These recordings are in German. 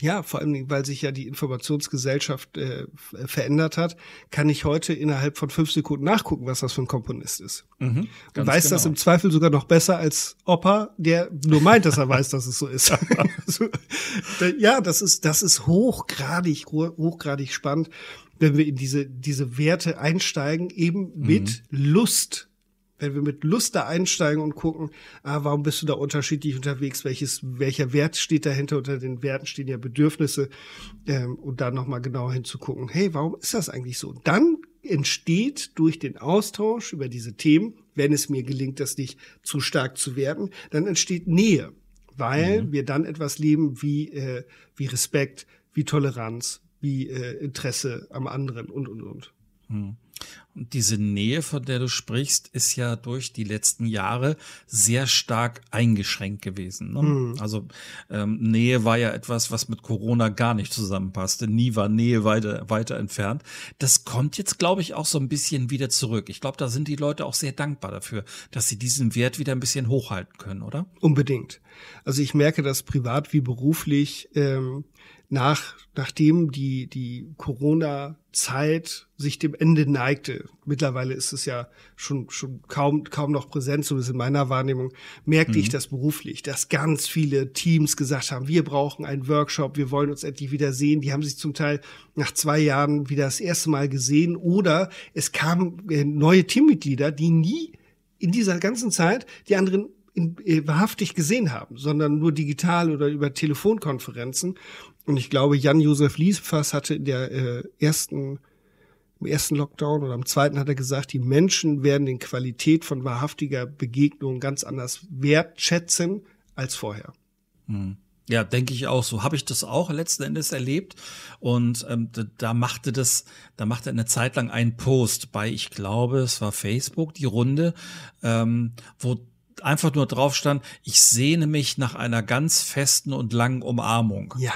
Ja, vor allem, weil sich ja die Informationsgesellschaft äh, verändert hat, kann ich heute innerhalb von fünf Sekunden nachgucken, was das für ein Komponist ist. Mhm, und weiß genau. das im Zweifel sogar noch besser als Opa, der nur meint, dass er weiß, dass es so ist. also, ja, das ist, das ist hochgradig, hochgradig spannend, wenn wir in diese, diese Werte einsteigen, eben mit mhm. Lust wenn wir mit Lust da einsteigen und gucken, ah, warum bist du da unterschiedlich unterwegs, welches, welcher Wert steht dahinter, unter den Werten stehen ja Bedürfnisse, ähm, und da nochmal genau hinzugucken, hey, warum ist das eigentlich so? Dann entsteht durch den Austausch über diese Themen, wenn es mir gelingt, das nicht zu stark zu werden, dann entsteht Nähe, weil mhm. wir dann etwas leben wie, äh, wie Respekt, wie Toleranz, wie äh, Interesse am anderen und, und, und. Mhm. Und diese Nähe, von der du sprichst, ist ja durch die letzten Jahre sehr stark eingeschränkt gewesen. Ne? Mhm. Also ähm, Nähe war ja etwas, was mit Corona gar nicht zusammenpasste. Nie war Nähe weiter, weiter entfernt. Das kommt jetzt, glaube ich, auch so ein bisschen wieder zurück. Ich glaube, da sind die Leute auch sehr dankbar dafür, dass sie diesen Wert wieder ein bisschen hochhalten können, oder? Unbedingt. Also ich merke das privat wie beruflich. Ähm nach, nachdem die, die Corona-Zeit sich dem Ende neigte, mittlerweile ist es ja schon, schon kaum, kaum noch präsent, so ist in meiner Wahrnehmung, merkte mhm. ich das beruflich, dass ganz viele Teams gesagt haben, wir brauchen einen Workshop, wir wollen uns endlich wieder sehen. Die haben sich zum Teil nach zwei Jahren wieder das erste Mal gesehen oder es kamen äh, neue Teammitglieder, die nie in dieser ganzen Zeit die anderen in, äh, wahrhaftig gesehen haben, sondern nur digital oder über Telefonkonferenzen. Und ich glaube, Jan-Josef Liesfass hatte in der äh, ersten im ersten Lockdown oder im zweiten hat er gesagt, die Menschen werden den Qualität von wahrhaftiger Begegnung ganz anders wertschätzen als vorher. Hm. Ja, denke ich auch. So habe ich das auch letzten Endes erlebt. Und ähm, da, da machte das, da machte eine Zeit lang ein Post bei, ich glaube, es war Facebook, die Runde, ähm, wo einfach nur drauf stand, ich sehne mich nach einer ganz festen und langen Umarmung. Ja.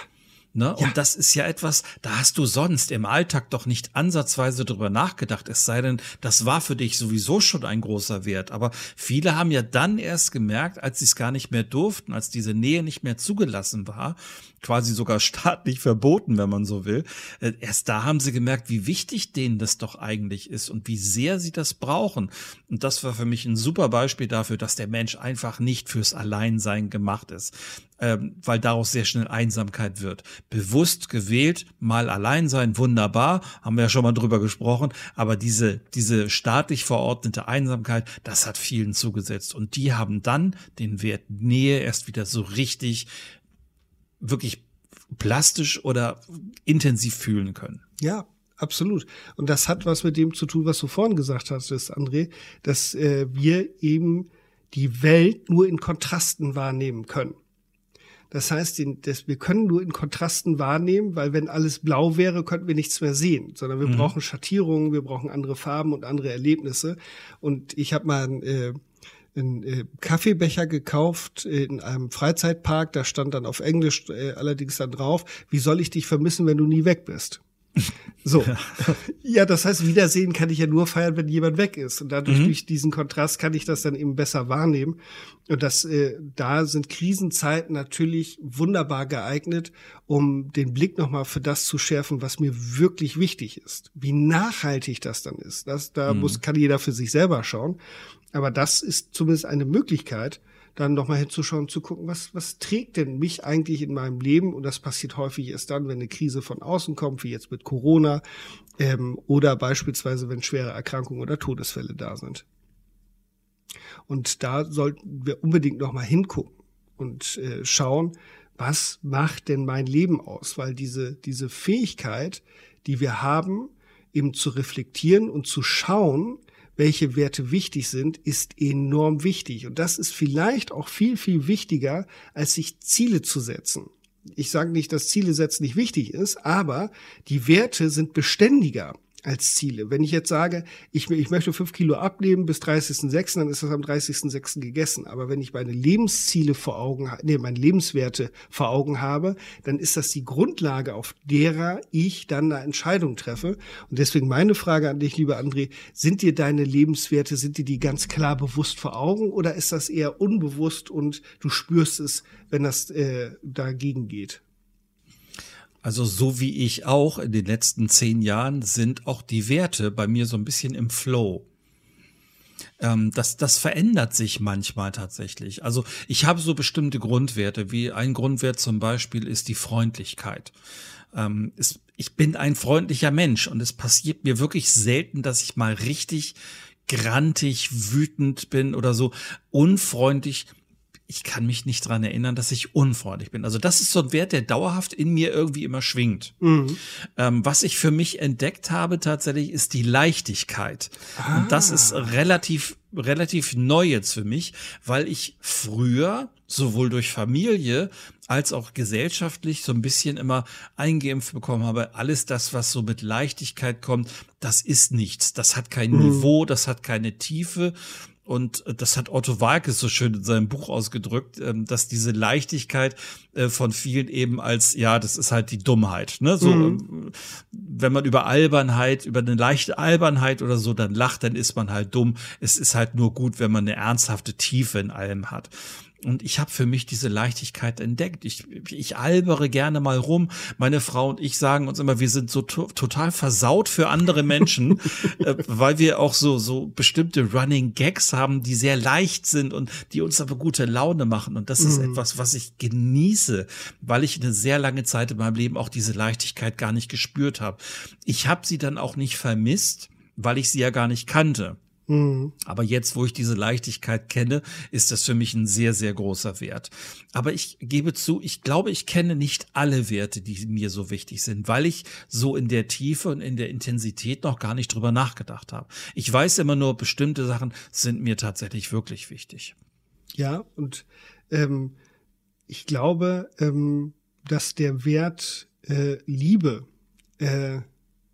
Ne? Ja. Und das ist ja etwas, da hast du sonst im Alltag doch nicht ansatzweise drüber nachgedacht. Es sei denn, das war für dich sowieso schon ein großer Wert. Aber viele haben ja dann erst gemerkt, als sie es gar nicht mehr durften, als diese Nähe nicht mehr zugelassen war, quasi sogar staatlich verboten, wenn man so will. Äh, erst da haben sie gemerkt, wie wichtig denen das doch eigentlich ist und wie sehr sie das brauchen. Und das war für mich ein super Beispiel dafür, dass der Mensch einfach nicht fürs Alleinsein gemacht ist ähm, weil daraus sehr schnell Einsamkeit wird. Bewusst gewählt, mal allein sein, wunderbar, haben wir ja schon mal drüber gesprochen, aber diese, diese staatlich verordnete Einsamkeit, das hat vielen zugesetzt und die haben dann den Wert Nähe erst wieder so richtig wirklich plastisch oder intensiv fühlen können. Ja, absolut. Und das hat was mit dem zu tun, was du vorhin gesagt hast, André, dass äh, wir eben die Welt nur in Kontrasten wahrnehmen können. Das heißt, den, das, wir können nur in Kontrasten wahrnehmen, weil wenn alles blau wäre, könnten wir nichts mehr sehen, sondern wir mhm. brauchen Schattierungen, wir brauchen andere Farben und andere Erlebnisse. Und ich habe mal ein äh, einen äh, Kaffeebecher gekauft in einem Freizeitpark. Da stand dann auf Englisch äh, allerdings dann drauf, wie soll ich dich vermissen, wenn du nie weg bist? So. ja, das heißt, Wiedersehen kann ich ja nur feiern, wenn jemand weg ist. Und dadurch, mhm. durch diesen Kontrast, kann ich das dann eben besser wahrnehmen. Und das, äh, da sind Krisenzeiten natürlich wunderbar geeignet, um den Blick nochmal für das zu schärfen, was mir wirklich wichtig ist. Wie nachhaltig das dann ist. Das, da mhm. muss, kann jeder für sich selber schauen. Aber das ist zumindest eine Möglichkeit, dann nochmal hinzuschauen, zu gucken, was, was trägt denn mich eigentlich in meinem Leben? Und das passiert häufig erst dann, wenn eine Krise von außen kommt, wie jetzt mit Corona, ähm, oder beispielsweise, wenn schwere Erkrankungen oder Todesfälle da sind. Und da sollten wir unbedingt nochmal hingucken und äh, schauen, was macht denn mein Leben aus? Weil diese, diese Fähigkeit, die wir haben, eben zu reflektieren und zu schauen, welche Werte wichtig sind, ist enorm wichtig. Und das ist vielleicht auch viel, viel wichtiger, als sich Ziele zu setzen. Ich sage nicht, dass Ziele setzen nicht wichtig ist, aber die Werte sind beständiger als Ziele. Wenn ich jetzt sage, ich, ich möchte fünf Kilo abnehmen bis 30.06., dann ist das am 30.06. gegessen. Aber wenn ich meine Lebensziele vor Augen, nee, meine Lebenswerte vor Augen habe, dann ist das die Grundlage, auf derer ich dann eine Entscheidung treffe. Und deswegen meine Frage an dich, lieber André, sind dir deine Lebenswerte, sind dir die ganz klar bewusst vor Augen oder ist das eher unbewusst und du spürst es, wenn das äh, dagegen geht? Also so wie ich auch in den letzten zehn Jahren sind auch die Werte bei mir so ein bisschen im Flow. Ähm, das, das verändert sich manchmal tatsächlich. Also ich habe so bestimmte Grundwerte, wie ein Grundwert zum Beispiel ist die Freundlichkeit. Ähm, es, ich bin ein freundlicher Mensch und es passiert mir wirklich selten, dass ich mal richtig grantig, wütend bin oder so unfreundlich ich kann mich nicht dran erinnern, dass ich unfreundlich bin. Also das ist so ein Wert, der dauerhaft in mir irgendwie immer schwingt. Mhm. Ähm, was ich für mich entdeckt habe tatsächlich ist die Leichtigkeit. Ah. Und das ist relativ relativ neu jetzt für mich, weil ich früher sowohl durch Familie als auch gesellschaftlich so ein bisschen immer eingeimpft bekommen habe, alles das, was so mit Leichtigkeit kommt, das ist nichts. Das hat kein mhm. Niveau, das hat keine Tiefe. Und äh, das hat Otto Walkes so schön in seinem Buch ausgedrückt, ähm, dass diese Leichtigkeit äh, von vielen eben als, ja, das ist halt die Dummheit. Ne? So, mhm. Ähm, wenn man über Albernheit, über eine leichte Albernheit oder so dann lacht, dann ist man halt dumm. Es ist halt nur gut, wenn man eine ernsthafte Tiefe in allem hat. Und ich habe für mich diese Leichtigkeit entdeckt. Ich, ich albere gerne mal rum. Meine Frau und ich sagen uns immer, wir sind so to total versaut für andere Menschen, äh, weil wir auch so, so bestimmte Running Gags haben, die sehr leicht sind und die uns aber gute Laune machen. Und das ist mhm. etwas, was ich genieße, weil ich eine sehr lange Zeit in meinem Leben auch diese Leichtigkeit gar nicht gespürt habe. Ich habe sie dann auch nicht vermisst, weil ich sie ja gar nicht kannte. Mhm. Aber jetzt, wo ich diese Leichtigkeit kenne, ist das für mich ein sehr, sehr großer Wert. Aber ich gebe zu, ich glaube, ich kenne nicht alle Werte, die mir so wichtig sind, weil ich so in der Tiefe und in der Intensität noch gar nicht drüber nachgedacht habe. Ich weiß immer nur, bestimmte Sachen sind mir tatsächlich wirklich wichtig. Ja, und ähm, ich glaube, ähm, dass der Wert äh, Liebe äh,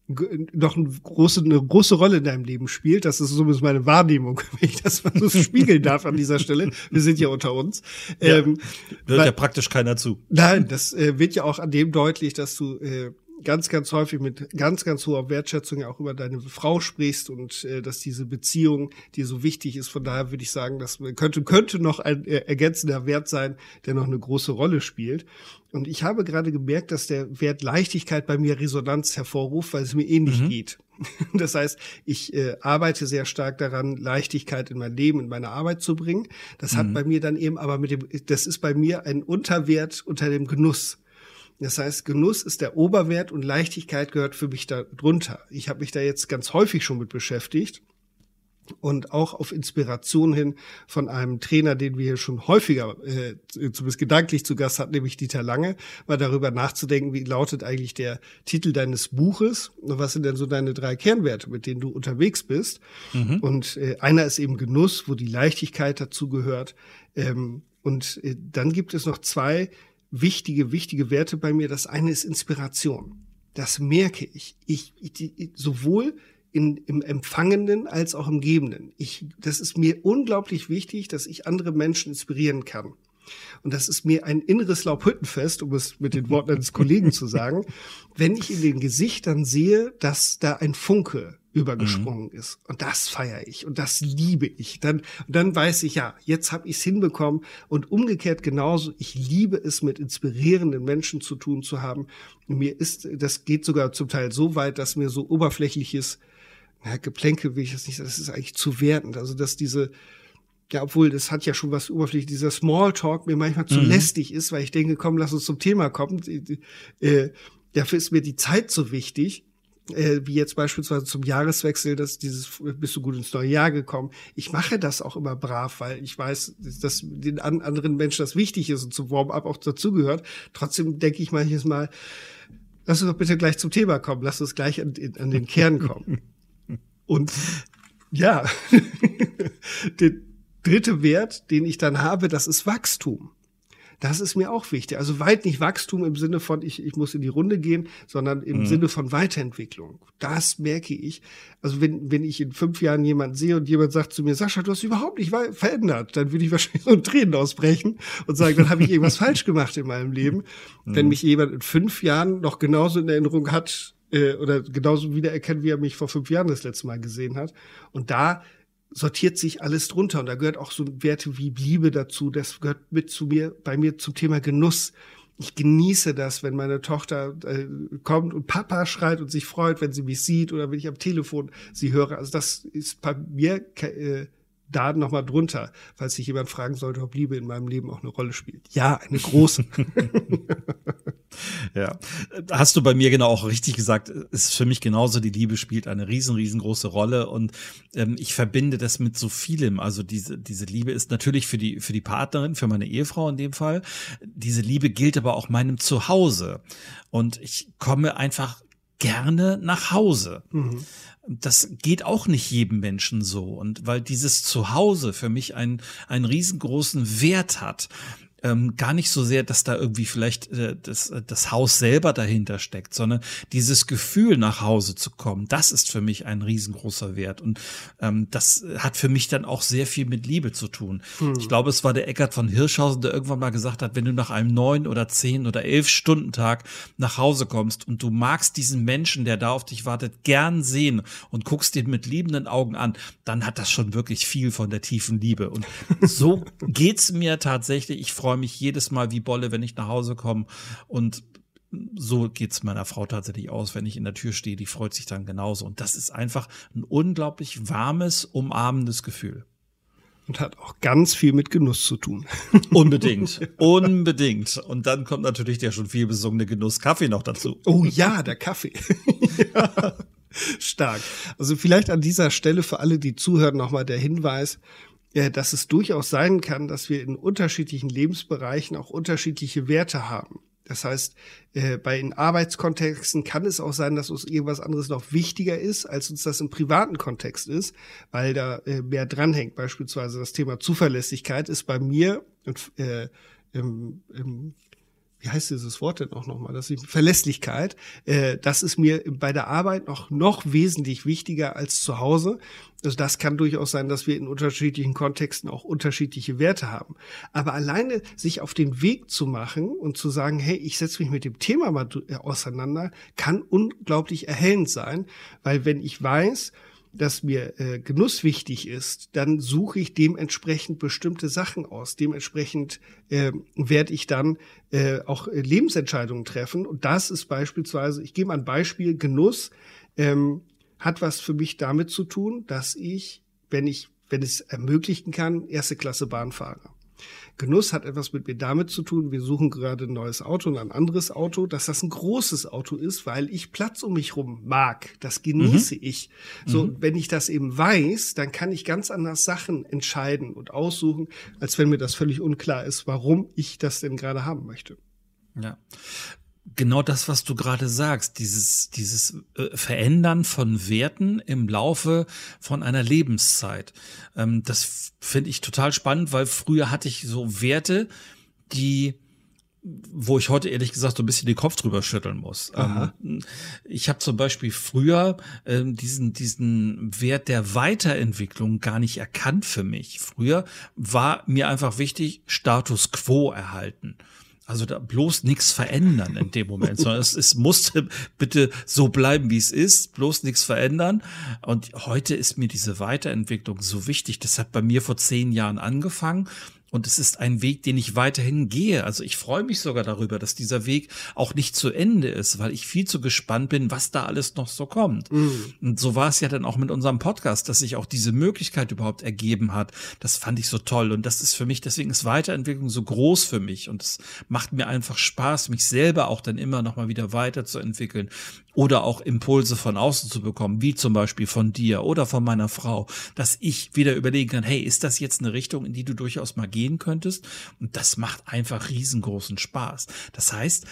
doch eine große, eine große Rolle in deinem Leben spielt. Das ist zumindest meine Wahrnehmung, wenn ich das mal so spiegeln darf an dieser Stelle. Wir sind ja unter uns. Ja, ähm, hört weil, ja praktisch keiner zu. Nein, das äh, wird ja auch an dem deutlich, dass du äh, ganz, ganz häufig mit ganz, ganz hoher Wertschätzung auch über deine Frau sprichst und äh, dass diese Beziehung dir so wichtig ist. Von daher würde ich sagen, das könnte, könnte noch ein äh, ergänzender Wert sein, der noch eine große Rolle spielt. Und ich habe gerade gemerkt, dass der Wert Leichtigkeit bei mir Resonanz hervorruft, weil es mir ähnlich mhm. geht. Das heißt, ich äh, arbeite sehr stark daran, Leichtigkeit in mein Leben, in meine Arbeit zu bringen. Das mhm. hat bei mir dann eben aber mit dem, das ist bei mir ein Unterwert unter dem Genuss. Das heißt, Genuss ist der Oberwert und Leichtigkeit gehört für mich da drunter. Ich habe mich da jetzt ganz häufig schon mit beschäftigt und auch auf Inspiration hin von einem Trainer, den wir hier schon häufiger, äh, zumindest gedanklich zu Gast hatten, nämlich Dieter Lange, mal darüber nachzudenken, wie lautet eigentlich der Titel deines Buches und was sind denn so deine drei Kernwerte, mit denen du unterwegs bist. Mhm. Und äh, einer ist eben Genuss, wo die Leichtigkeit dazu gehört. Ähm, und äh, dann gibt es noch zwei wichtige, wichtige Werte bei mir. Das eine ist Inspiration. Das merke ich. Ich, ich sowohl in, im Empfangenden als auch im Gebenden. Ich, das ist mir unglaublich wichtig, dass ich andere Menschen inspirieren kann. Und das ist mir ein inneres Laubhüttenfest, um es mit den Worten eines Kollegen zu sagen, wenn ich in den Gesichtern sehe, dass da ein Funke übergesprungen mhm. ist. Und das feiere ich und das liebe ich. Dann, und dann weiß ich, ja, jetzt habe ich es hinbekommen. Und umgekehrt genauso, ich liebe es, mit inspirierenden Menschen zu tun zu haben. Und mir ist, das geht sogar zum Teil so weit, dass mir so oberflächliches ja, Geplänkel will ich das nicht, das ist eigentlich zu wertend. Also, dass diese, ja, obwohl das hat ja schon was oberflächlich, dieser Smalltalk mir manchmal zu mhm. lästig ist, weil ich denke, komm, lass uns zum Thema kommen. Äh, dafür ist mir die Zeit so wichtig äh, wie jetzt beispielsweise zum Jahreswechsel, dass dieses bist du gut ins neue Jahr gekommen. Ich mache das auch immer brav, weil ich weiß, dass den anderen Menschen das wichtig ist und zum Warm-up auch dazugehört. Trotzdem denke ich manches Mal, lass uns doch bitte gleich zum Thema kommen, lass uns gleich an, an den Kern kommen. und ja, der dritte Wert, den ich dann habe, das ist Wachstum. Das ist mir auch wichtig. Also weit nicht Wachstum im Sinne von, ich, ich muss in die Runde gehen, sondern im mhm. Sinne von Weiterentwicklung. Das merke ich. Also wenn, wenn ich in fünf Jahren jemanden sehe und jemand sagt zu mir, Sascha, du hast überhaupt nicht verändert, dann würde ich wahrscheinlich so Tränen ausbrechen und sagen, dann habe ich irgendwas falsch gemacht in meinem Leben. Mhm. Wenn mich jemand in fünf Jahren noch genauso in Erinnerung hat, äh, oder genauso wiedererkennt, wie er mich vor fünf Jahren das letzte Mal gesehen hat. Und da sortiert sich alles drunter. Und da gehört auch so Werte wie Liebe dazu. Das gehört mit zu mir, bei mir zum Thema Genuss. ich genieße das, wenn meine Tochter äh, kommt und Papa schreit und sich freut, wenn sie mich sieht oder wenn ich am Telefon sie höre. Also das ist bei mir äh, da nochmal drunter, falls sich jemand fragen sollte, ob Liebe in meinem Leben auch eine Rolle spielt. Ja, eine große. ja. Hast du bei mir genau auch richtig gesagt, ist für mich genauso, die Liebe spielt eine riesen, riesengroße Rolle und ähm, ich verbinde das mit so vielem. Also diese, diese Liebe ist natürlich für die, für die Partnerin, für meine Ehefrau in dem Fall. Diese Liebe gilt aber auch meinem Zuhause. Und ich komme einfach gerne nach Hause. Mhm. Das geht auch nicht jedem Menschen so. Und weil dieses Zuhause für mich einen, einen riesengroßen Wert hat, ähm, gar nicht so sehr, dass da irgendwie vielleicht äh, das, äh, das Haus selber dahinter steckt, sondern dieses Gefühl, nach Hause zu kommen, das ist für mich ein riesengroßer Wert. Und ähm, das hat für mich dann auch sehr viel mit Liebe zu tun. Hm. Ich glaube, es war der Eckart von Hirschhausen, der irgendwann mal gesagt hat, wenn du nach einem neun oder zehn oder elf Stunden Tag nach Hause kommst und du magst diesen Menschen, der da auf dich wartet, gern sehen und guckst ihn mit liebenden Augen an, dann hat das schon wirklich viel von der tiefen Liebe. Und so geht's mir tatsächlich. Ich freue freue mich jedes Mal wie Bolle, wenn ich nach Hause komme. Und so geht's meiner Frau tatsächlich aus, wenn ich in der Tür stehe. Die freut sich dann genauso. Und das ist einfach ein unglaublich warmes, umarmendes Gefühl. Und hat auch ganz viel mit Genuss zu tun. Unbedingt. Unbedingt. Und dann kommt natürlich der schon viel besungene Genuss Kaffee noch dazu. Oh ja, der Kaffee. ja. Stark. Also vielleicht an dieser Stelle für alle, die zuhören, nochmal der Hinweis, dass es durchaus sein kann, dass wir in unterschiedlichen Lebensbereichen auch unterschiedliche Werte haben. Das heißt, äh, bei den Arbeitskontexten kann es auch sein, dass uns irgendwas anderes noch wichtiger ist, als uns das im privaten Kontext ist, weil da äh, mehr dranhängt. Beispielsweise das Thema Zuverlässigkeit ist bei mir und äh, im, im wie heißt dieses Wort denn auch nochmal? Das ist Verlässlichkeit. Äh, das ist mir bei der Arbeit noch, noch wesentlich wichtiger als zu Hause. Also das kann durchaus sein, dass wir in unterschiedlichen Kontexten auch unterschiedliche Werte haben. Aber alleine sich auf den Weg zu machen und zu sagen, hey, ich setze mich mit dem Thema mal äh, auseinander, kann unglaublich erhellend sein, weil wenn ich weiß, dass mir äh, Genuss wichtig ist, dann suche ich dementsprechend bestimmte Sachen aus. Dementsprechend äh, werde ich dann äh, auch äh, Lebensentscheidungen treffen. Und das ist beispielsweise, ich gebe mal ein Beispiel, Genuss ähm, hat was für mich damit zu tun, dass ich, wenn ich, wenn es ermöglichen kann, erste Klasse Bahn fahre. Genuss hat etwas mit mir damit zu tun, wir suchen gerade ein neues Auto und ein anderes Auto, dass das ein großes Auto ist, weil ich Platz um mich rum mag. Das genieße mhm. ich. So, mhm. wenn ich das eben weiß, dann kann ich ganz anders Sachen entscheiden und aussuchen, als wenn mir das völlig unklar ist, warum ich das denn gerade haben möchte. Ja genau das, was du gerade sagst, dieses, dieses äh, Verändern von Werten im Laufe von einer Lebenszeit. Ähm, das finde ich total spannend, weil früher hatte ich so Werte, die wo ich heute ehrlich gesagt so ein bisschen den Kopf drüber schütteln muss. Ähm, ich habe zum Beispiel früher ähm, diesen, diesen Wert der Weiterentwicklung gar nicht erkannt für mich. Früher war mir einfach wichtig, Status quo erhalten. Also da bloß nichts verändern in dem Moment, sondern es, es musste bitte so bleiben, wie es ist, bloß nichts verändern. Und heute ist mir diese Weiterentwicklung so wichtig. Das hat bei mir vor zehn Jahren angefangen und es ist ein Weg, den ich weiterhin gehe. Also ich freue mich sogar darüber, dass dieser Weg auch nicht zu Ende ist, weil ich viel zu gespannt bin, was da alles noch so kommt. Mhm. Und so war es ja dann auch mit unserem Podcast, dass sich auch diese Möglichkeit überhaupt ergeben hat. Das fand ich so toll. Und das ist für mich, deswegen ist Weiterentwicklung so groß für mich. Und es macht mir einfach Spaß, mich selber auch dann immer noch mal wieder weiterzuentwickeln oder auch Impulse von außen zu bekommen, wie zum Beispiel von dir oder von meiner Frau, dass ich wieder überlegen kann, hey, ist das jetzt eine Richtung, in die du durchaus mal gehen könntest? Und das macht einfach riesengroßen Spaß. Das heißt,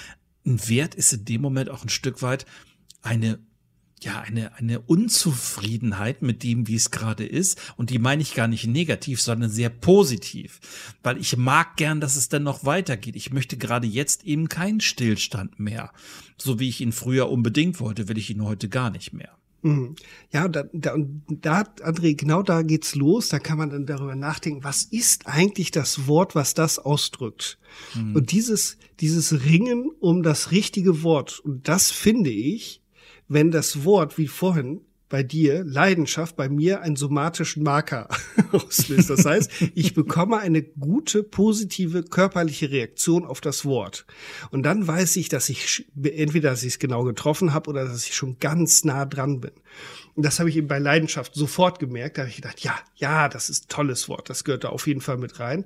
ein Wert ist in dem Moment auch ein Stück weit eine ja, eine, eine Unzufriedenheit mit dem, wie es gerade ist. Und die meine ich gar nicht negativ, sondern sehr positiv. Weil ich mag gern, dass es dann noch weitergeht. Ich möchte gerade jetzt eben keinen Stillstand mehr. So wie ich ihn früher unbedingt wollte, will ich ihn heute gar nicht mehr. Mhm. Ja, da, da, und da, André, genau da geht's los. Da kann man dann darüber nachdenken, was ist eigentlich das Wort, was das ausdrückt? Mhm. Und dieses, dieses Ringen um das richtige Wort, und das finde ich, wenn das Wort, wie vorhin, bei dir Leidenschaft bei mir einen somatischen Marker auslöst. Das heißt, ich bekomme eine gute, positive körperliche Reaktion auf das Wort. Und dann weiß ich, dass ich entweder, dass ich es genau getroffen habe oder dass ich schon ganz nah dran bin. Und das habe ich eben bei Leidenschaft sofort gemerkt. Da habe ich gedacht, ja, ja, das ist tolles Wort. Das gehört da auf jeden Fall mit rein.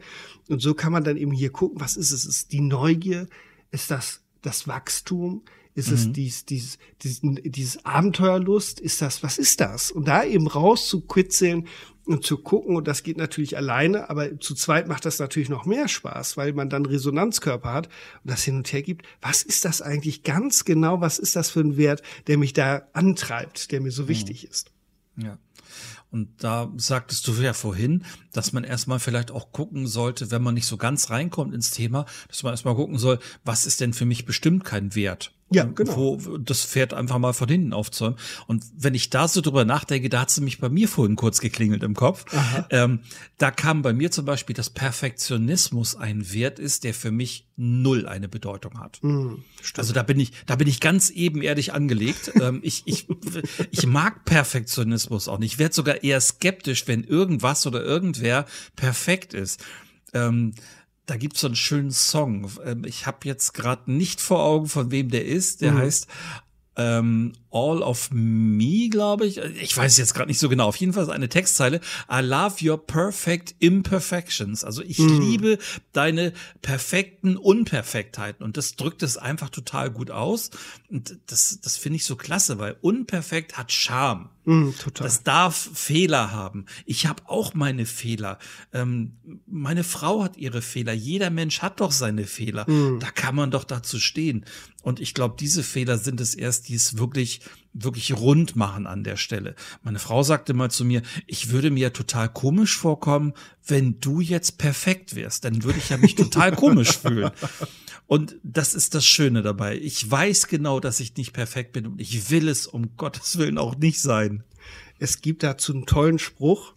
Und so kann man dann eben hier gucken, was ist es? Ist die Neugier? Ist das das Wachstum? Ist mhm. es dies, dies, diesen, dieses Abenteuerlust? Ist das, was ist das? Und da eben rauszukitzeln und zu gucken, und das geht natürlich alleine, aber zu zweit macht das natürlich noch mehr Spaß, weil man dann Resonanzkörper hat und das hin und her gibt. Was ist das eigentlich ganz genau? Was ist das für ein Wert, der mich da antreibt, der mir so mhm. wichtig ist? Ja. Und da sagtest du ja vorhin, dass man erstmal vielleicht auch gucken sollte, wenn man nicht so ganz reinkommt ins Thema, dass man erstmal gucken soll, was ist denn für mich bestimmt kein Wert? Ja, genau. Wo das Pferd einfach mal von hinten aufzäumen. Und wenn ich da so drüber nachdenke, da hat sie mich bei mir vorhin kurz geklingelt im Kopf. Ähm, da kam bei mir zum Beispiel, dass Perfektionismus ein Wert ist, der für mich null eine Bedeutung hat. Mm, also da bin ich, da bin ich ganz ebenerdig angelegt. ähm, ich, ich, ich mag Perfektionismus auch nicht. Ich werde sogar eher skeptisch, wenn irgendwas oder irgendwer perfekt ist. Ähm, da gibt's so einen schönen Song. Ähm, ich habe jetzt gerade nicht vor Augen, von wem der ist. Der mhm. heißt ähm, All of Me, glaube ich. Ich weiß jetzt gerade nicht so genau. Auf jeden Fall ist eine Textzeile. I love your perfect imperfections. Also ich mm. liebe deine perfekten Unperfektheiten. Und das drückt es einfach total gut aus. Und das, das finde ich so klasse, weil unperfekt hat Charme. Mm, total. Das darf Fehler haben. Ich habe auch meine Fehler. Ähm, meine Frau hat ihre Fehler. Jeder Mensch hat doch seine Fehler. Mm. Da kann man doch dazu stehen. Und ich glaube, diese Fehler sind es erst, die es wirklich wirklich rund machen an der Stelle. Meine Frau sagte mal zu mir, ich würde mir total komisch vorkommen, wenn du jetzt perfekt wärst, dann würde ich ja mich total komisch fühlen. Und das ist das Schöne dabei. Ich weiß genau, dass ich nicht perfekt bin und ich will es um Gottes Willen auch nicht sein. Es gibt dazu einen tollen Spruch,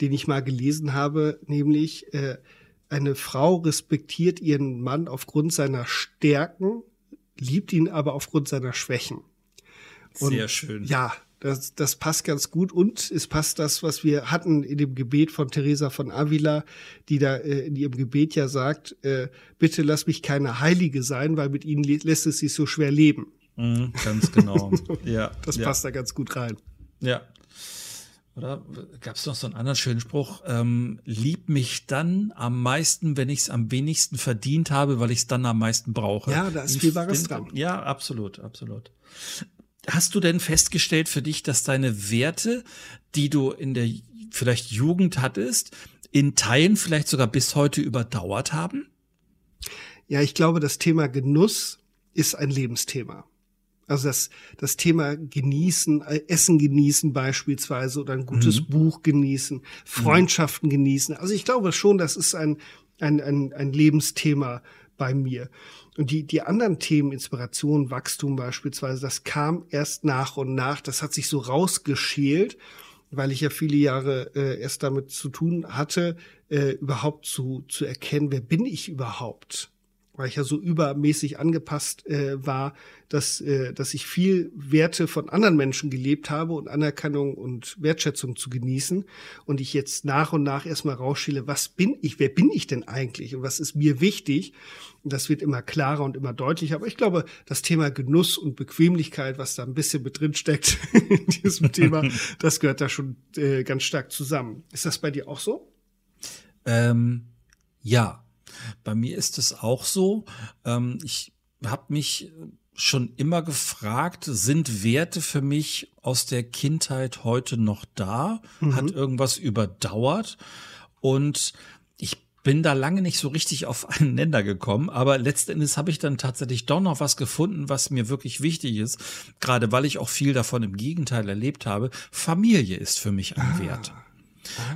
den ich mal gelesen habe, nämlich äh, eine Frau respektiert ihren Mann aufgrund seiner Stärken, liebt ihn aber aufgrund seiner Schwächen. Und Sehr schön. Ja, das, das passt ganz gut und es passt das, was wir hatten in dem Gebet von Teresa von Avila, die da äh, in ihrem Gebet ja sagt, äh, bitte lass mich keine Heilige sein, weil mit ihnen lässt es sich so schwer leben. Mhm, ganz genau. ja. Das ja. passt da ganz gut rein. Ja. Oder gab es noch so einen anderen schönen Spruch? Ähm, lieb mich dann am meisten, wenn ich es am wenigsten verdient habe, weil ich es dann am meisten brauche. Ja, da ist viel Wahres dran. Ja, absolut, absolut. Hast du denn festgestellt für dich, dass deine Werte, die du in der vielleicht Jugend hattest, in Teilen vielleicht sogar bis heute überdauert haben? Ja, ich glaube, das Thema Genuss ist ein Lebensthema. Also das, das Thema genießen, äh, Essen genießen beispielsweise oder ein gutes mhm. Buch genießen, Freundschaften mhm. genießen. Also ich glaube schon, das ist ein, ein, ein, ein Lebensthema bei mir. Und die, die anderen Themen, Inspiration, Wachstum beispielsweise, das kam erst nach und nach. Das hat sich so rausgeschält, weil ich ja viele Jahre äh, erst damit zu tun hatte, äh, überhaupt zu, zu erkennen, wer bin ich überhaupt? Weil ich ja so übermäßig angepasst äh, war, dass, äh, dass ich viel Werte von anderen Menschen gelebt habe und Anerkennung und Wertschätzung zu genießen und ich jetzt nach und nach erstmal rausschiele, was bin ich, wer bin ich denn eigentlich und was ist mir wichtig? Und das wird immer klarer und immer deutlicher. Aber ich glaube, das Thema Genuss und Bequemlichkeit, was da ein bisschen mit drin steckt in diesem Thema, das gehört da schon äh, ganz stark zusammen. Ist das bei dir auch so? Ähm, ja, bei mir ist es auch so. Ähm, ich habe mich schon immer gefragt, sind Werte für mich aus der Kindheit heute noch da? Mhm. Hat irgendwas überdauert? Und ich bin da lange nicht so richtig auf einen Nenner gekommen, aber letztendlich habe ich dann tatsächlich doch noch was gefunden, was mir wirklich wichtig ist, gerade weil ich auch viel davon im Gegenteil erlebt habe. Familie ist für mich ein ah. Wert.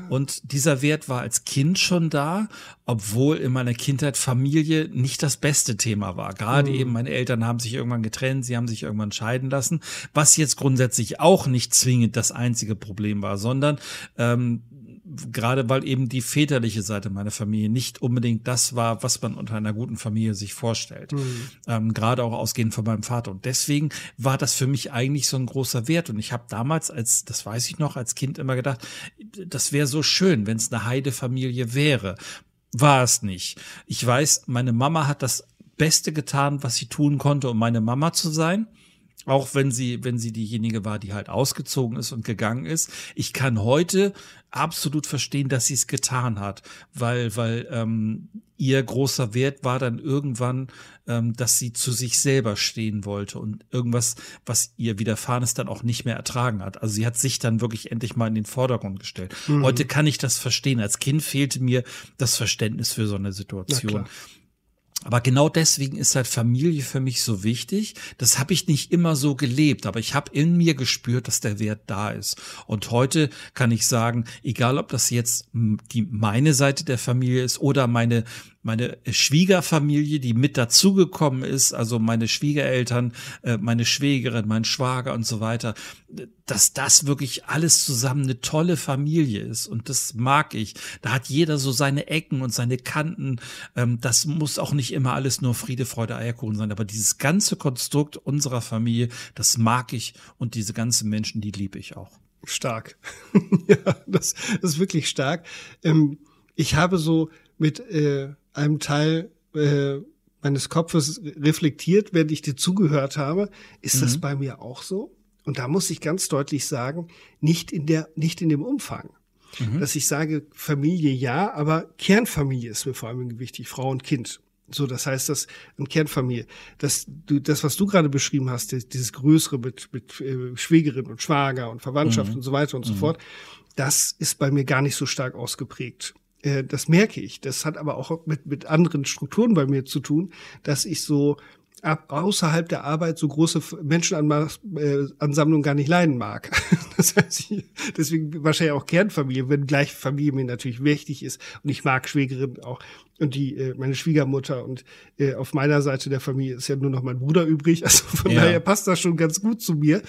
Und dieser Wert war als Kind schon da, obwohl in meiner Kindheit Familie nicht das beste Thema war. Gerade mhm. eben meine Eltern haben sich irgendwann getrennt, sie haben sich irgendwann scheiden lassen, was jetzt grundsätzlich auch nicht zwingend das einzige Problem war, sondern ähm, gerade weil eben die väterliche Seite meiner Familie nicht unbedingt das war, was man unter einer guten Familie sich vorstellt. Mhm. Ähm, gerade auch ausgehend von meinem Vater. Und deswegen war das für mich eigentlich so ein großer Wert. Und ich habe damals, als, das weiß ich noch, als Kind immer gedacht, das wäre so schön, wenn es eine Heidefamilie wäre. War es nicht. Ich weiß, meine Mama hat das Beste getan, was sie tun konnte, um meine Mama zu sein. Auch wenn sie, wenn sie diejenige war, die halt ausgezogen ist und gegangen ist. Ich kann heute absolut verstehen, dass sie es getan hat, weil, weil ähm, ihr großer Wert war dann irgendwann, ähm, dass sie zu sich selber stehen wollte und irgendwas, was ihr widerfahren ist, dann auch nicht mehr ertragen hat. Also sie hat sich dann wirklich endlich mal in den Vordergrund gestellt. Mhm. Heute kann ich das verstehen. Als Kind fehlte mir das Verständnis für so eine Situation. Aber genau deswegen ist halt Familie für mich so wichtig. Das habe ich nicht immer so gelebt, aber ich habe in mir gespürt, dass der Wert da ist. Und heute kann ich sagen, egal ob das jetzt die meine Seite der Familie ist oder meine meine Schwiegerfamilie, die mit dazugekommen ist, also meine Schwiegereltern, äh, meine Schwägerin, mein Schwager und so weiter, dass das wirklich alles zusammen eine tolle Familie ist und das mag ich. Da hat jeder so seine Ecken und seine Kanten. Ähm, das muss auch nicht immer alles nur Friede, Freude, Eierkuchen sein, aber dieses ganze Konstrukt unserer Familie, das mag ich und diese ganzen Menschen, die liebe ich auch. Stark. ja, das, ist wirklich stark. Ähm, ich habe so mit äh, einem Teil äh, meines Kopfes reflektiert, während ich dir zugehört habe. Ist mhm. das bei mir auch so? Und da muss ich ganz deutlich sagen, nicht in der, nicht in dem Umfang. Mhm. Dass ich sage, Familie ja, aber Kernfamilie ist mir vor allem wichtig, Frau und Kind. So, das heißt, dass eine Kernfamilie, das, du, das, was du gerade beschrieben hast, dieses Größere mit, mit äh, Schwägerin und Schwager und Verwandtschaft mhm. und so weiter und so mhm. fort, das ist bei mir gar nicht so stark ausgeprägt. Äh, das merke ich. Das hat aber auch mit, mit anderen Strukturen bei mir zu tun, dass ich so ab, außerhalb der Arbeit so große Menschenansammlungen gar nicht leiden mag. Das heißt, ich, deswegen wahrscheinlich auch Kernfamilie, wenn gleich Familie mir natürlich wichtig ist. Und ich mag Schwägerin auch und die äh, meine Schwiegermutter und äh, auf meiner Seite der Familie ist ja nur noch mein Bruder übrig. Also von ja. daher passt das schon ganz gut zu mir.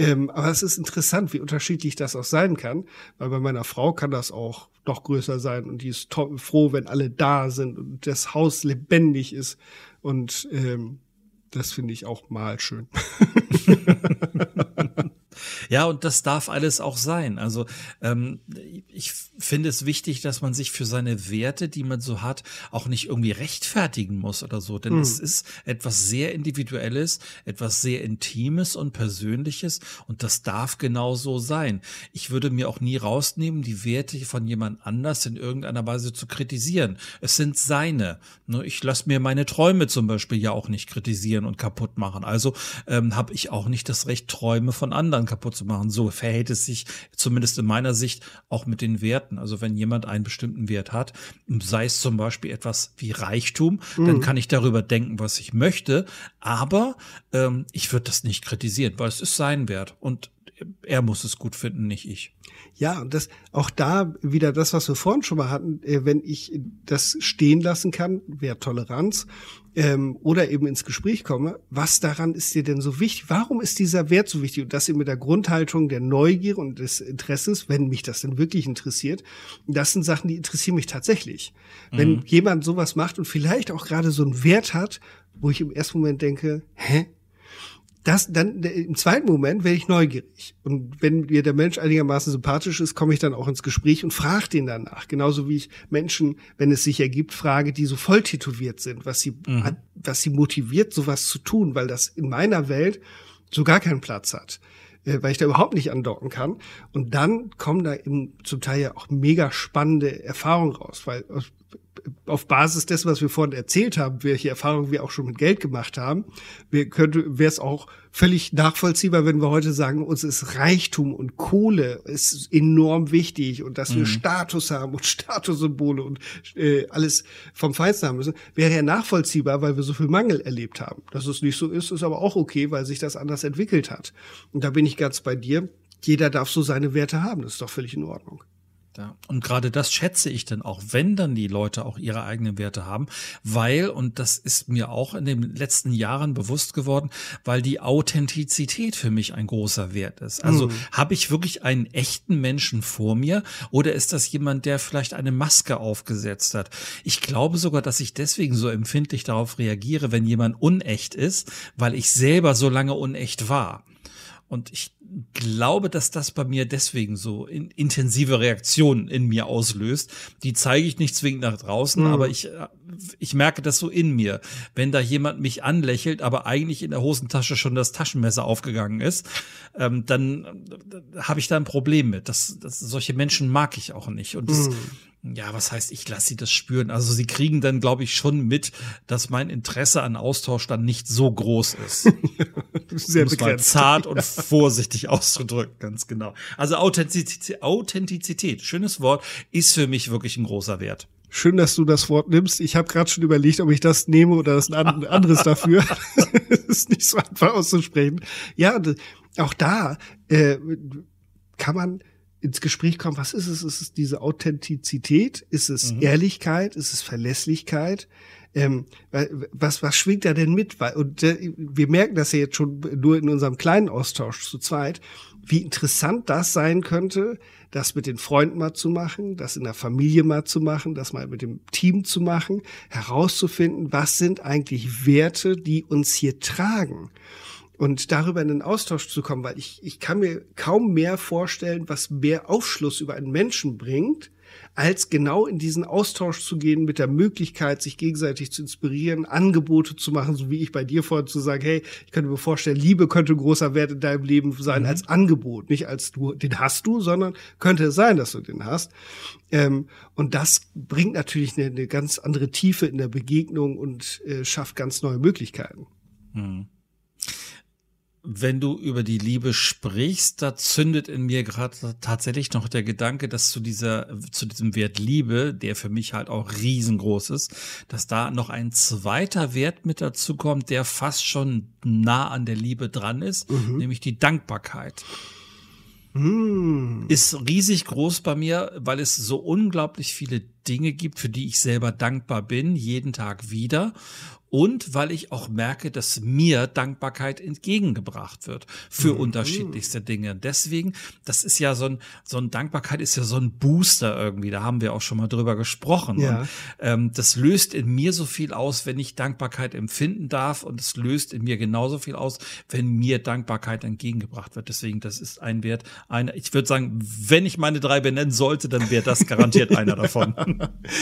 Ähm, aber es ist interessant, wie unterschiedlich das auch sein kann, weil bei meiner Frau kann das auch noch größer sein und die ist froh, wenn alle da sind und das Haus lebendig ist und ähm, das finde ich auch mal schön. Ja, und das darf alles auch sein. Also ähm, ich finde es wichtig, dass man sich für seine Werte, die man so hat, auch nicht irgendwie rechtfertigen muss oder so. Denn mhm. es ist etwas sehr Individuelles, etwas sehr Intimes und Persönliches und das darf genau so sein. Ich würde mir auch nie rausnehmen, die Werte von jemand anders in irgendeiner Weise zu kritisieren. Es sind seine. Ne, ich lasse mir meine Träume zum Beispiel ja auch nicht kritisieren und kaputt machen. Also ähm, habe ich auch nicht das Recht, Träume von anderen kaputt zu machen. So verhält es sich zumindest in meiner Sicht auch mit den Werten. Also wenn jemand einen bestimmten Wert hat, sei es zum Beispiel etwas wie Reichtum, mhm. dann kann ich darüber denken, was ich möchte, aber ähm, ich würde das nicht kritisieren, weil es ist sein Wert und er muss es gut finden, nicht ich. Ja, und das auch da wieder das, was wir vorhin schon mal hatten, äh, wenn ich das stehen lassen kann, wäre Toleranz ähm, oder eben ins Gespräch komme, was daran ist dir denn so wichtig? Warum ist dieser Wert so wichtig? Und das eben mit der Grundhaltung der Neugier und des Interesses, wenn mich das denn wirklich interessiert, das sind Sachen, die interessieren mich tatsächlich. Mhm. Wenn jemand sowas macht und vielleicht auch gerade so einen Wert hat, wo ich im ersten Moment denke, hä, das dann im zweiten Moment werde ich neugierig. Und wenn mir der Mensch einigermaßen sympathisch ist, komme ich dann auch ins Gespräch und frage den danach. Genauso wie ich Menschen, wenn es sich ergibt, frage, die so voll tätowiert sind, was sie, mhm. was sie motiviert, sowas zu tun, weil das in meiner Welt so gar keinen Platz hat weil ich da überhaupt nicht andocken kann. Und dann kommen da eben zum Teil ja auch mega spannende Erfahrungen raus, weil auf Basis dessen, was wir vorhin erzählt haben, welche Erfahrungen wir auch schon mit Geld gemacht haben, wäre es auch völlig nachvollziehbar, wenn wir heute sagen, uns ist Reichtum und Kohle ist enorm wichtig und dass mhm. wir Status haben und Statussymbole und äh, alles vom Feinsten haben müssen, wäre ja nachvollziehbar, weil wir so viel Mangel erlebt haben. Dass es nicht so ist, ist aber auch okay, weil sich das anders entwickelt hat. Und da bin ich ganz bei dir. Jeder darf so seine Werte haben. Das ist doch völlig in Ordnung. Ja, und gerade das schätze ich dann auch, wenn dann die Leute auch ihre eigenen Werte haben, weil, und das ist mir auch in den letzten Jahren bewusst geworden, weil die Authentizität für mich ein großer Wert ist. Also mhm. habe ich wirklich einen echten Menschen vor mir oder ist das jemand, der vielleicht eine Maske aufgesetzt hat? Ich glaube sogar, dass ich deswegen so empfindlich darauf reagiere, wenn jemand unecht ist, weil ich selber so lange unecht war. Und ich glaube, dass das bei mir deswegen so in, intensive Reaktionen in mir auslöst. Die zeige ich nicht zwingend nach draußen, mhm. aber ich, äh, ich merke das so in mir. Wenn da jemand mich anlächelt, aber eigentlich in der Hosentasche schon das Taschenmesser aufgegangen ist, ähm, dann äh, habe ich da ein Problem mit. Das, das, solche Menschen mag ich auch nicht. Und das, mhm ja, was heißt, ich lasse sie das spüren. Also sie kriegen dann, glaube ich, schon mit, dass mein Interesse an Austausch dann nicht so groß ist. Sehr um begrenzt. zart und vorsichtig auszudrücken, ganz genau. Also Authentizität, Authentizität, schönes Wort, ist für mich wirklich ein großer Wert. Schön, dass du das Wort nimmst. Ich habe gerade schon überlegt, ob ich das nehme oder das ein anderes dafür. das ist nicht so einfach auszusprechen. Ja, auch da äh, kann man ins Gespräch kommt, was ist es? Ist es diese Authentizität? Ist es mhm. Ehrlichkeit? Ist es Verlässlichkeit? Ähm, was, was schwingt da denn mit? Und äh, wir merken das ja jetzt schon nur in unserem kleinen Austausch zu zweit, wie interessant das sein könnte, das mit den Freunden mal zu machen, das in der Familie mal zu machen, das mal mit dem Team zu machen, herauszufinden, was sind eigentlich Werte, die uns hier tragen und darüber in den Austausch zu kommen, weil ich, ich kann mir kaum mehr vorstellen, was mehr Aufschluss über einen Menschen bringt, als genau in diesen Austausch zu gehen mit der Möglichkeit, sich gegenseitig zu inspirieren, Angebote zu machen, so wie ich bei dir vorhin zu sagen, hey, ich könnte mir vorstellen, Liebe könnte ein großer Wert in deinem Leben sein mhm. als Angebot, nicht als du, den hast du, sondern könnte es sein, dass du den hast. Ähm, und das bringt natürlich eine, eine, ganz andere Tiefe in der Begegnung und äh, schafft ganz neue Möglichkeiten. Mhm wenn du über die Liebe sprichst, da zündet in mir gerade tatsächlich noch der Gedanke, dass zu dieser, zu diesem Wert Liebe, der für mich halt auch riesengroß ist, dass da noch ein zweiter Wert mit dazu kommt, der fast schon nah an der Liebe dran ist, mhm. nämlich die Dankbarkeit. Mm. Ist riesig groß bei mir, weil es so unglaublich viele Dinge gibt, für die ich selber dankbar bin, jeden Tag wieder und weil ich auch merke, dass mir Dankbarkeit entgegengebracht wird für mhm. unterschiedlichste Dinge. Deswegen, das ist ja so ein, so ein Dankbarkeit ist ja so ein Booster irgendwie. Da haben wir auch schon mal drüber gesprochen. Ja. Und, ähm, das löst in mir so viel aus, wenn ich Dankbarkeit empfinden darf und es löst in mir genauso viel aus, wenn mir Dankbarkeit entgegengebracht wird. Deswegen, das ist ein Wert, einer, ich würde sagen, wenn ich meine drei benennen sollte, dann wäre das garantiert einer davon.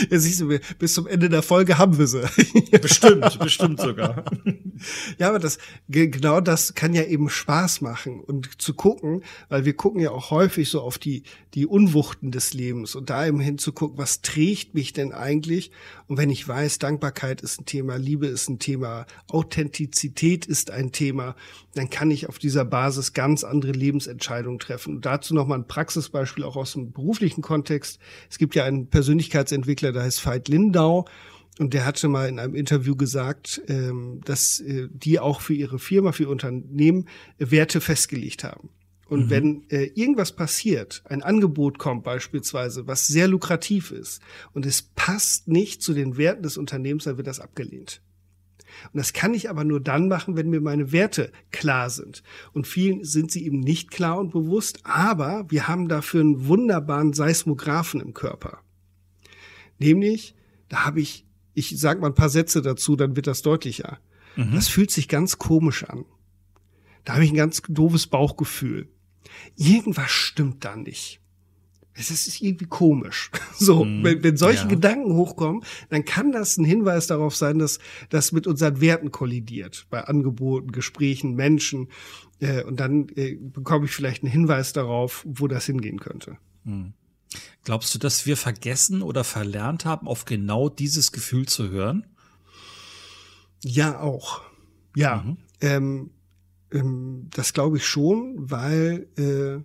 Ja, siehst du, bis zum Ende der Folge haben wir sie. Bestimmt bestimmt sogar. ja, aber das, genau das kann ja eben Spaß machen und zu gucken, weil wir gucken ja auch häufig so auf die, die Unwuchten des Lebens und da eben hinzugucken, was trägt mich denn eigentlich? Und wenn ich weiß, Dankbarkeit ist ein Thema, Liebe ist ein Thema, Authentizität ist ein Thema, dann kann ich auf dieser Basis ganz andere Lebensentscheidungen treffen. Und dazu nochmal ein Praxisbeispiel auch aus dem beruflichen Kontext. Es gibt ja einen Persönlichkeitsentwickler, der heißt Veit Lindau. Und der hatte mal in einem Interview gesagt, ähm, dass äh, die auch für ihre Firma, für ihr Unternehmen Werte festgelegt haben. Und mhm. wenn äh, irgendwas passiert, ein Angebot kommt beispielsweise, was sehr lukrativ ist und es passt nicht zu den Werten des Unternehmens, dann wird das abgelehnt. Und das kann ich aber nur dann machen, wenn mir meine Werte klar sind. Und vielen sind sie eben nicht klar und bewusst, aber wir haben dafür einen wunderbaren Seismographen im Körper. Nämlich, da habe ich ich sag mal ein paar Sätze dazu, dann wird das deutlicher. Mhm. Das fühlt sich ganz komisch an. Da habe ich ein ganz doofes Bauchgefühl. Irgendwas stimmt da nicht. Es ist irgendwie komisch. So, mhm. wenn, wenn solche ja. Gedanken hochkommen, dann kann das ein Hinweis darauf sein, dass das mit unseren Werten kollidiert. Bei Angeboten, Gesprächen, Menschen. Äh, und dann äh, bekomme ich vielleicht einen Hinweis darauf, wo das hingehen könnte. Mhm. Glaubst du, dass wir vergessen oder verlernt haben, auf genau dieses Gefühl zu hören? Ja, auch. Ja. Mhm. Ähm, ähm, das glaube ich schon, weil äh,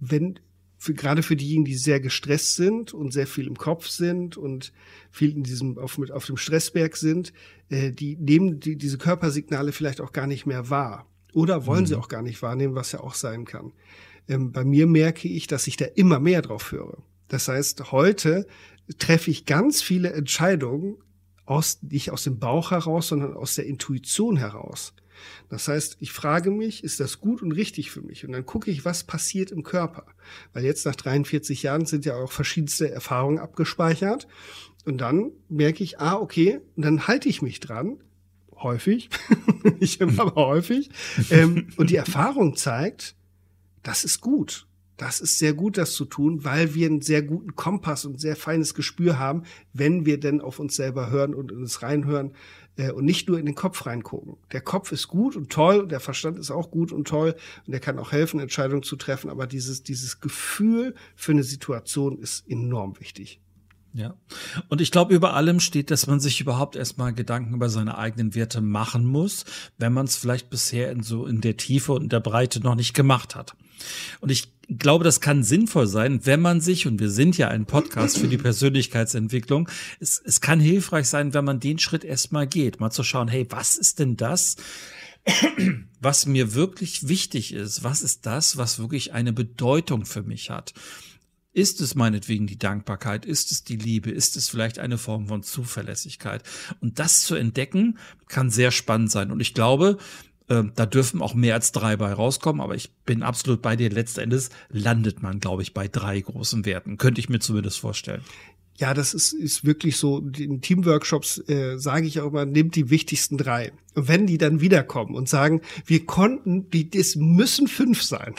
wenn für, gerade für diejenigen, die sehr gestresst sind und sehr viel im Kopf sind und viel in diesem auf, mit, auf dem Stressberg sind, äh, die nehmen die, diese Körpersignale vielleicht auch gar nicht mehr wahr oder wollen mhm. sie auch gar nicht wahrnehmen, was ja auch sein kann. Ähm, bei mir merke ich, dass ich da immer mehr drauf höre. Das heißt, heute treffe ich ganz viele Entscheidungen aus, nicht aus dem Bauch heraus, sondern aus der Intuition heraus. Das heißt, ich frage mich, ist das gut und richtig für mich? Und dann gucke ich, was passiert im Körper. Weil jetzt nach 43 Jahren sind ja auch verschiedenste Erfahrungen abgespeichert. Und dann merke ich, ah, okay, und dann halte ich mich dran. Häufig. ich immer aber häufig. Ähm, und die Erfahrung zeigt, das ist gut. Das ist sehr gut, das zu tun, weil wir einen sehr guten Kompass und sehr feines Gespür haben, wenn wir denn auf uns selber hören und uns reinhören äh, und nicht nur in den Kopf reingucken. Der Kopf ist gut und toll, und der Verstand ist auch gut und toll und der kann auch helfen, Entscheidungen zu treffen, aber dieses, dieses Gefühl für eine Situation ist enorm wichtig. Ja. Und ich glaube, über allem steht, dass man sich überhaupt erstmal Gedanken über seine eigenen Werte machen muss, wenn man es vielleicht bisher in so in der Tiefe und in der Breite noch nicht gemacht hat. Und ich glaube, das kann sinnvoll sein, wenn man sich, und wir sind ja ein Podcast für die Persönlichkeitsentwicklung, es, es kann hilfreich sein, wenn man den Schritt erstmal geht, mal zu schauen, hey, was ist denn das, was mir wirklich wichtig ist? Was ist das, was wirklich eine Bedeutung für mich hat? Ist es meinetwegen die Dankbarkeit? Ist es die Liebe? Ist es vielleicht eine Form von Zuverlässigkeit? Und das zu entdecken, kann sehr spannend sein. Und ich glaube, äh, da dürfen auch mehr als drei bei rauskommen, aber ich bin absolut bei dir. Letzten Endes landet man, glaube ich, bei drei großen Werten. Könnte ich mir zumindest vorstellen. Ja, das ist, ist wirklich so. In Teamworkshops äh, sage ich auch immer, nimmt die wichtigsten drei. Wenn die dann wiederkommen und sagen, wir konnten, die, das müssen fünf sein.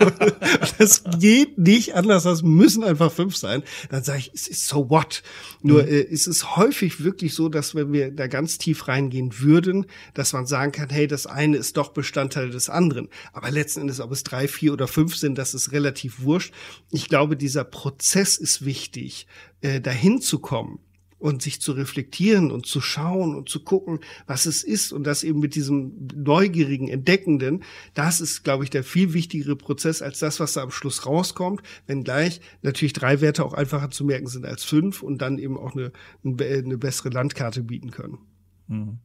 das geht nicht anders, das müssen einfach fünf sein. Dann sage ich, es ist so what. Nur mhm. äh, es ist häufig wirklich so, dass wenn wir da ganz tief reingehen würden, dass man sagen kann, hey, das eine ist doch Bestandteil des anderen. Aber letzten Endes, ob es drei, vier oder fünf sind, das ist relativ wurscht. Ich glaube, dieser Prozess ist wichtig, äh, dahin zu kommen und sich zu reflektieren und zu schauen und zu gucken, was es ist und das eben mit diesem neugierigen, entdeckenden, das ist, glaube ich, der viel wichtigere Prozess als das, was da am Schluss rauskommt, wenngleich natürlich drei Werte auch einfacher zu merken sind als fünf und dann eben auch eine, eine bessere Landkarte bieten können. Mhm.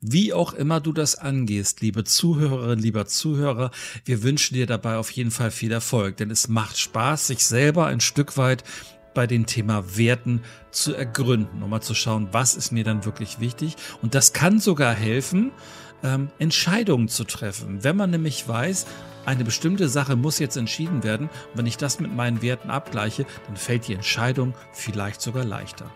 Wie auch immer du das angehst, liebe Zuhörerin, lieber Zuhörer, wir wünschen dir dabei auf jeden Fall viel Erfolg, denn es macht Spaß, sich selber ein Stück weit bei dem Thema Werten zu ergründen, um mal zu schauen, was ist mir dann wirklich wichtig. Und das kann sogar helfen, ähm, Entscheidungen zu treffen. Wenn man nämlich weiß, eine bestimmte Sache muss jetzt entschieden werden, und wenn ich das mit meinen Werten abgleiche, dann fällt die Entscheidung vielleicht sogar leichter.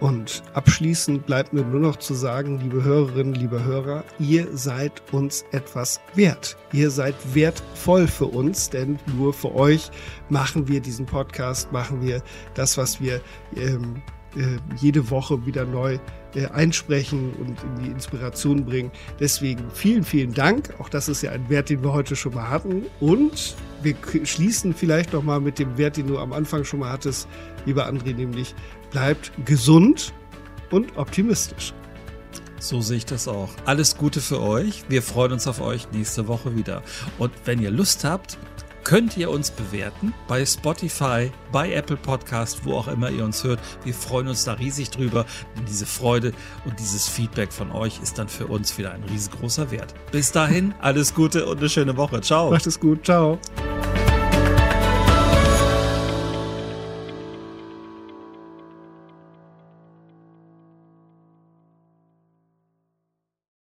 Und abschließend bleibt mir nur noch zu sagen, liebe Hörerinnen, liebe Hörer, ihr seid uns etwas wert. Ihr seid wertvoll für uns, denn nur für euch machen wir diesen Podcast, machen wir das, was wir ähm, äh, jede Woche wieder neu äh, einsprechen und in die Inspiration bringen. Deswegen vielen, vielen Dank. Auch das ist ja ein Wert, den wir heute schon mal hatten. Und wir schließen vielleicht noch mal mit dem Wert, den du am Anfang schon mal hattest, lieber André, nämlich bleibt gesund und optimistisch. So sehe ich das auch. Alles Gute für euch. Wir freuen uns auf euch nächste Woche wieder. Und wenn ihr Lust habt, könnt ihr uns bewerten bei Spotify, bei Apple Podcast, wo auch immer ihr uns hört. Wir freuen uns da riesig drüber, denn diese Freude und dieses Feedback von euch ist dann für uns wieder ein riesengroßer Wert. Bis dahin, alles Gute und eine schöne Woche. Ciao. Macht es gut. Ciao.